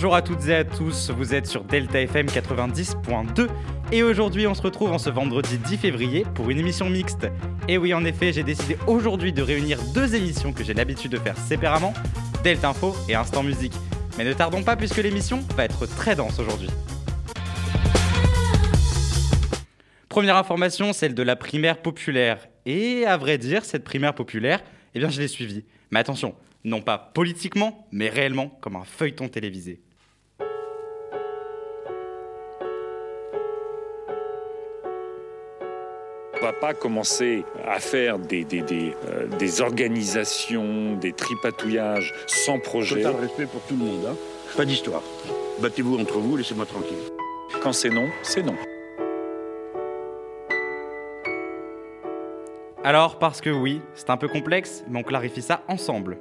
Bonjour à toutes et à tous, vous êtes sur Delta FM 90.2 et aujourd'hui on se retrouve en ce vendredi 10 février pour une émission mixte. Et oui en effet j'ai décidé aujourd'hui de réunir deux émissions que j'ai l'habitude de faire séparément, Delta Info et Instant Musique. Mais ne tardons pas puisque l'émission va être très dense aujourd'hui. Première information, celle de la primaire populaire. Et à vrai dire, cette primaire populaire, eh bien je l'ai suivie. Mais attention, non pas politiquement, mais réellement comme un feuilleton télévisé. Va pas commencer à faire des, des, des, euh, des organisations, des tripatouillages sans projet. Total respect pour tout le monde. Hein. Pas d'histoire. Battez-vous entre vous, laissez-moi tranquille. Quand c'est non, c'est non. Alors, parce que oui, c'est un peu complexe, mais on clarifie ça ensemble.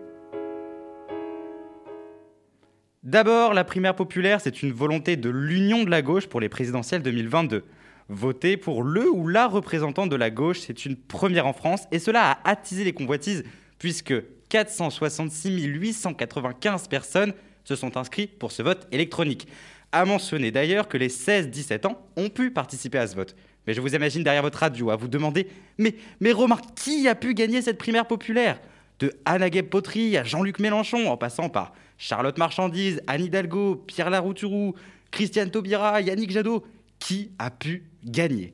D'abord, la primaire populaire, c'est une volonté de l'union de la gauche pour les présidentielles 2022. Voter pour le ou la représentante de la gauche, c'est une première en France, et cela a attisé les convoitises, puisque 466 895 personnes se sont inscrites pour ce vote électronique. À mentionner d'ailleurs que les 16-17 ans ont pu participer à ce vote. Mais je vous imagine derrière votre radio à vous demander Mais, mais Romain, qui a pu gagner cette primaire populaire? De Anna Potry à Jean-Luc Mélenchon, en passant par Charlotte Marchandise, Anne Hidalgo, Pierre Larouturou, Christiane Taubira, Yannick Jadot. Qui a pu gagner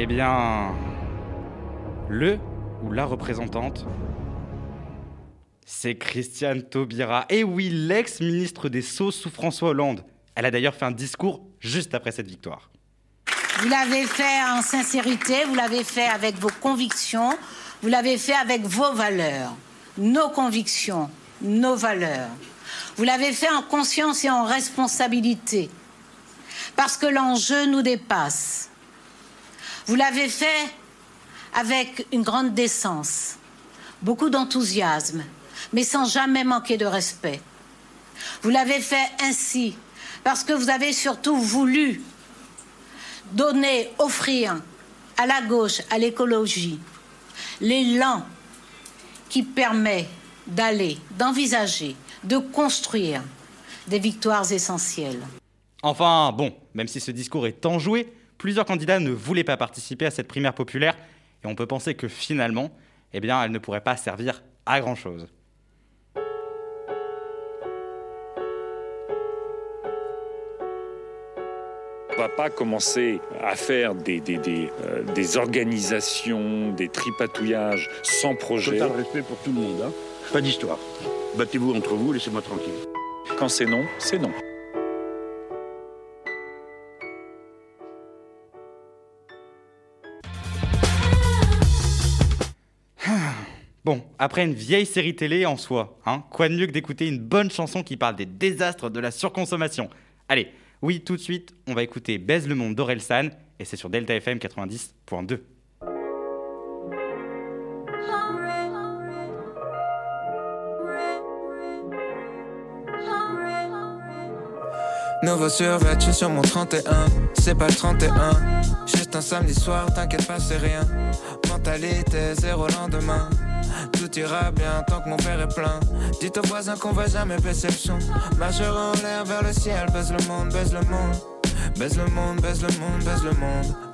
Eh bien, le ou la représentante, c'est Christiane Taubira. Et oui, l'ex-ministre des Sceaux sous François Hollande. Elle a d'ailleurs fait un discours juste après cette victoire. Vous l'avez fait en sincérité, vous l'avez fait avec vos convictions, vous l'avez fait avec vos valeurs, nos convictions, nos valeurs. Vous l'avez fait en conscience et en responsabilité, parce que l'enjeu nous dépasse. Vous l'avez fait avec une grande décence, beaucoup d'enthousiasme, mais sans jamais manquer de respect. Vous l'avez fait ainsi parce que vous avez surtout voulu donner, offrir à la gauche, à l'écologie, l'élan qui permet d'aller, d'envisager, de construire des victoires essentielles. Enfin, bon, même si ce discours est enjoué, plusieurs candidats ne voulaient pas participer à cette primaire populaire et on peut penser que finalement, eh elle ne pourrait pas servir à grand-chose. Va pas commencer à faire des, des, des, euh, des organisations, des tripatouillages sans projet. Total respect pour tout le monde. Hein. Pas d'histoire. Battez-vous entre vous, laissez-moi tranquille. Quand c'est non, c'est non. Bon, après une vieille série télé en soi, hein, quoi de mieux que d'écouter une bonne chanson qui parle des désastres de la surconsommation? Allez, oui, tout de suite, on va écouter Baise le monde d'Orelsan, et c'est sur Delta FM 90.2. Nouveau survêt, je suis sur mon 31. C'est pas le 31. Juste un samedi soir, t'inquiète pas, c'est rien. Mentalité zéro lendemain. Tout ira bien tant que mon père est plein. Dites aux voisins qu'on va jamais baisser le son. En l'air vers le ciel, baise le monde, baise le monde. Baise le monde, baise le monde, baise le monde.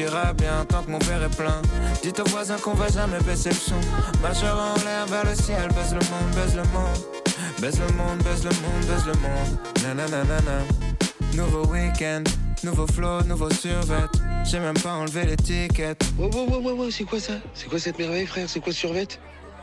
ira bien tant que mon père est plein. Dites aux voisins qu'on va jamais baisser le son. Majeur en l'air vers le ciel, baisse le monde, baisse le monde. Baisse le monde, baisse le monde, baisse le monde. Nanana. Nouveau week-end, nouveau flow, nouveau survêt. J'ai même pas enlevé l'étiquette. Ouais, ouais, ouais, ouais, c'est quoi ça? C'est quoi cette merveille, frère? C'est quoi survêt?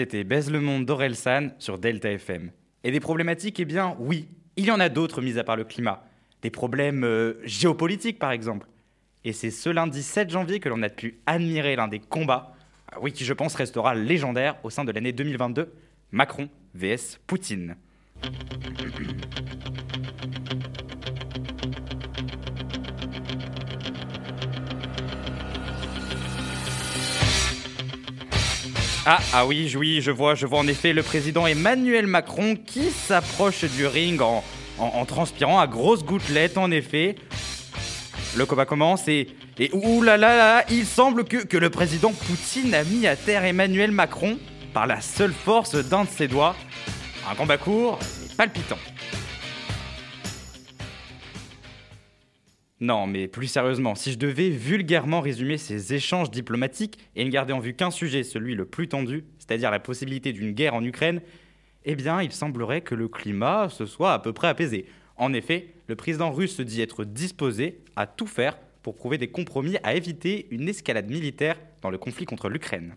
C'était Baise le monde d'Orelsan sur Delta FM. Et des problématiques, eh bien oui, il y en a d'autres mis à part le climat. Des problèmes euh, géopolitiques par exemple. Et c'est ce lundi 7 janvier que l'on a pu admirer l'un des combats, ah oui, qui je pense restera légendaire au sein de l'année 2022, Macron vs Poutine. Ah, ah oui, je vois, je vois en effet le président Emmanuel Macron qui s'approche du ring en, transpirant à grosses gouttelettes, en effet. Le combat commence et, et oulala, il semble que, le président Poutine a mis à terre Emmanuel Macron par la seule force d'un de ses doigts. Un combat court, mais palpitant. Non, mais plus sérieusement, si je devais vulgairement résumer ces échanges diplomatiques et ne garder en vue qu'un sujet, celui le plus tendu, c'est-à-dire la possibilité d'une guerre en Ukraine, eh bien, il semblerait que le climat se soit à peu près apaisé. En effet, le président russe se dit être disposé à tout faire pour trouver des compromis à éviter une escalade militaire dans le conflit contre l'Ukraine.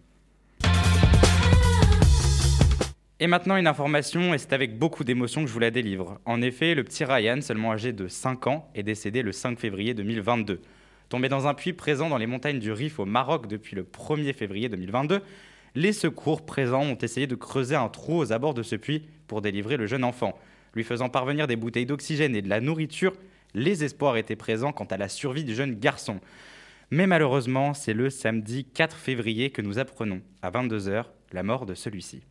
Et maintenant une information, et c'est avec beaucoup d'émotion que je vous la délivre. En effet, le petit Ryan, seulement âgé de 5 ans, est décédé le 5 février 2022. Tombé dans un puits présent dans les montagnes du Rif au Maroc depuis le 1er février 2022, les secours présents ont essayé de creuser un trou aux abords de ce puits pour délivrer le jeune enfant. Lui faisant parvenir des bouteilles d'oxygène et de la nourriture, les espoirs étaient présents quant à la survie du jeune garçon. Mais malheureusement, c'est le samedi 4 février que nous apprenons, à 22h, la mort de celui-ci.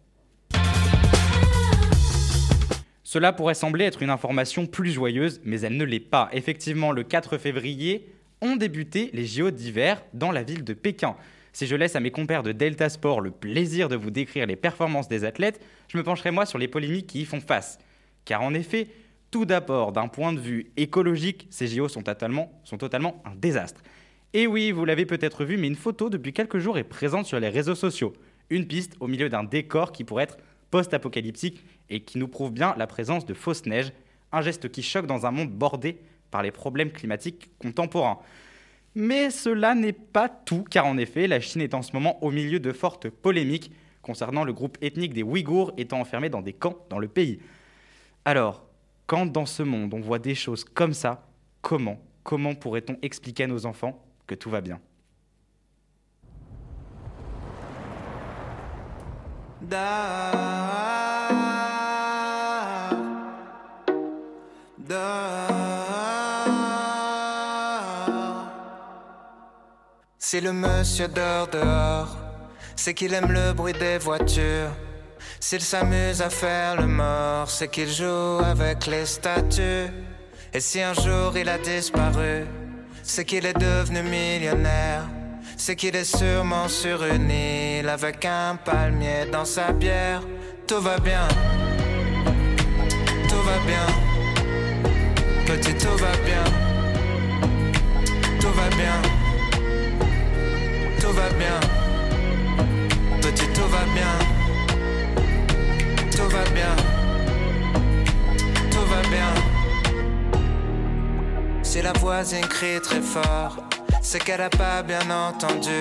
Cela pourrait sembler être une information plus joyeuse, mais elle ne l'est pas. Effectivement, le 4 février ont débuté les JO d'hiver dans la ville de Pékin. Si je laisse à mes compères de Delta Sport le plaisir de vous décrire les performances des athlètes, je me pencherai moi sur les polémiques qui y font face. Car en effet, tout d'abord, d'un point de vue écologique, ces JO sont totalement, sont totalement un désastre. Et oui, vous l'avez peut-être vu, mais une photo depuis quelques jours est présente sur les réseaux sociaux. Une piste au milieu d'un décor qui pourrait être post-apocalyptique et qui nous prouve bien la présence de fausses neiges, un geste qui choque dans un monde bordé par les problèmes climatiques contemporains. Mais cela n'est pas tout, car en effet, la Chine est en ce moment au milieu de fortes polémiques concernant le groupe ethnique des Ouïghours étant enfermé dans des camps dans le pays. Alors, quand dans ce monde on voit des choses comme ça, comment, comment pourrait-on expliquer à nos enfants que tout va bien? Si le monsieur dort dehors, c'est qu'il aime le bruit des voitures. S'il s'amuse à faire le mort, c'est qu'il joue avec les statues. Et si un jour il a disparu, c'est qu'il est devenu millionnaire. C'est qu'il est sûrement sur une île avec un palmier dans sa bière. Tout va bien, tout va bien. Petit, tout va bien, tout va bien, tout va bien. Petit, tout va bien, tout va bien, tout va bien. Si la voisine crie très fort, c'est qu'elle a pas bien entendu.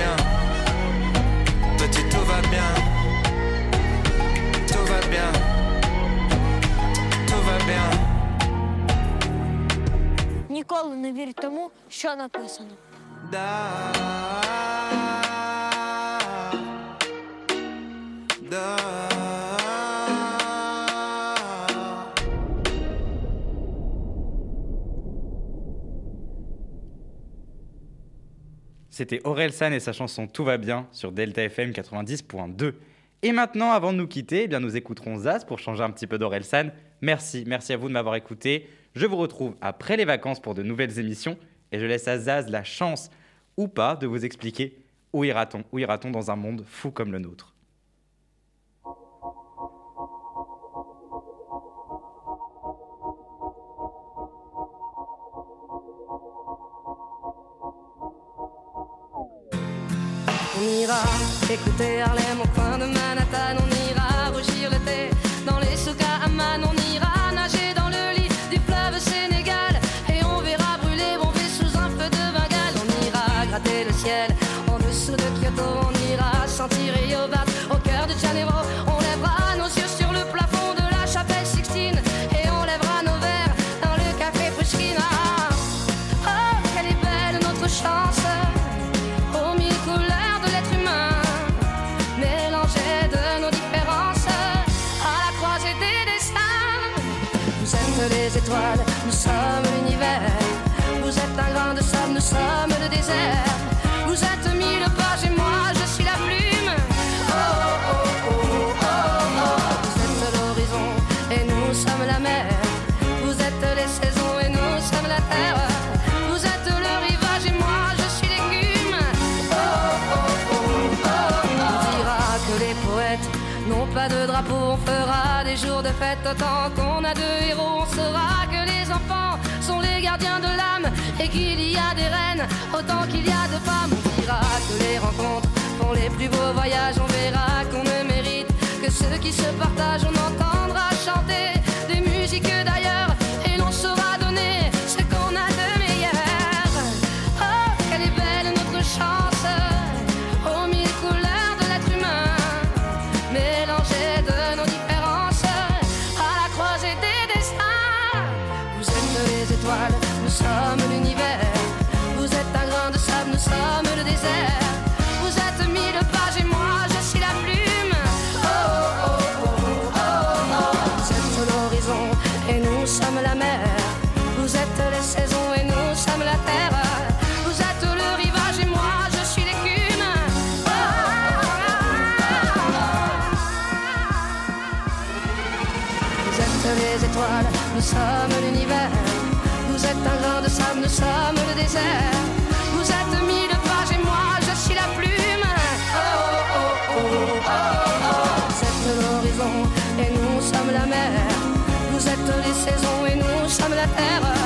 bien. Petit, tout va bien, tout va bien, tout va bien. Ніколи не вірь тому, що написано. Da, C'était Aurel et sa chanson Tout va bien sur Delta FM 90.2. Et maintenant, avant de nous quitter, eh bien, nous écouterons Zaz pour changer un petit peu d'Aurel. Merci, merci à vous de m'avoir écouté. Je vous retrouve après les vacances pour de nouvelles émissions et je laisse à Zaz la chance ou pas de vous expliquer où ira-t-on, où ira-t-on dans un monde fou comme le nôtre. Écouter Harlem au coin de Manhattan. On ira rougir le thé dans les souks à Amman. On ira nager dans le lit du fleuve Sénégal. Et on verra brûler Bombay sous un feu de Bengale. On ira gratter le ciel en dessous de Kyoto. On ira sentir Yobat Vous êtes mille pages et moi je suis la plume. Oh oh oh oh oh. Vous êtes l'horizon et nous sommes la mer. Vous êtes les saisons et nous sommes la terre. Vous êtes le rivage et moi je suis l'écume. Oh, oh, oh, oh. On dira que les poètes n'ont pas de drapeau. On fera des jours de fête autant qu'on a de héros. On saura que les enfants sont les gardiens de l'âme et qu'il y a autant qu'il y a de femmes. On dira que les rencontres font les plus beaux voyages. On verra qu'on ne mérite que ceux qui se partagent. On entendra nous sommes le désert. Vous êtes mille pages et moi je suis la plume. Oh, oh, oh, Vous êtes l'horizon et nous sommes la mer. Vous êtes les saisons et nous sommes la terre.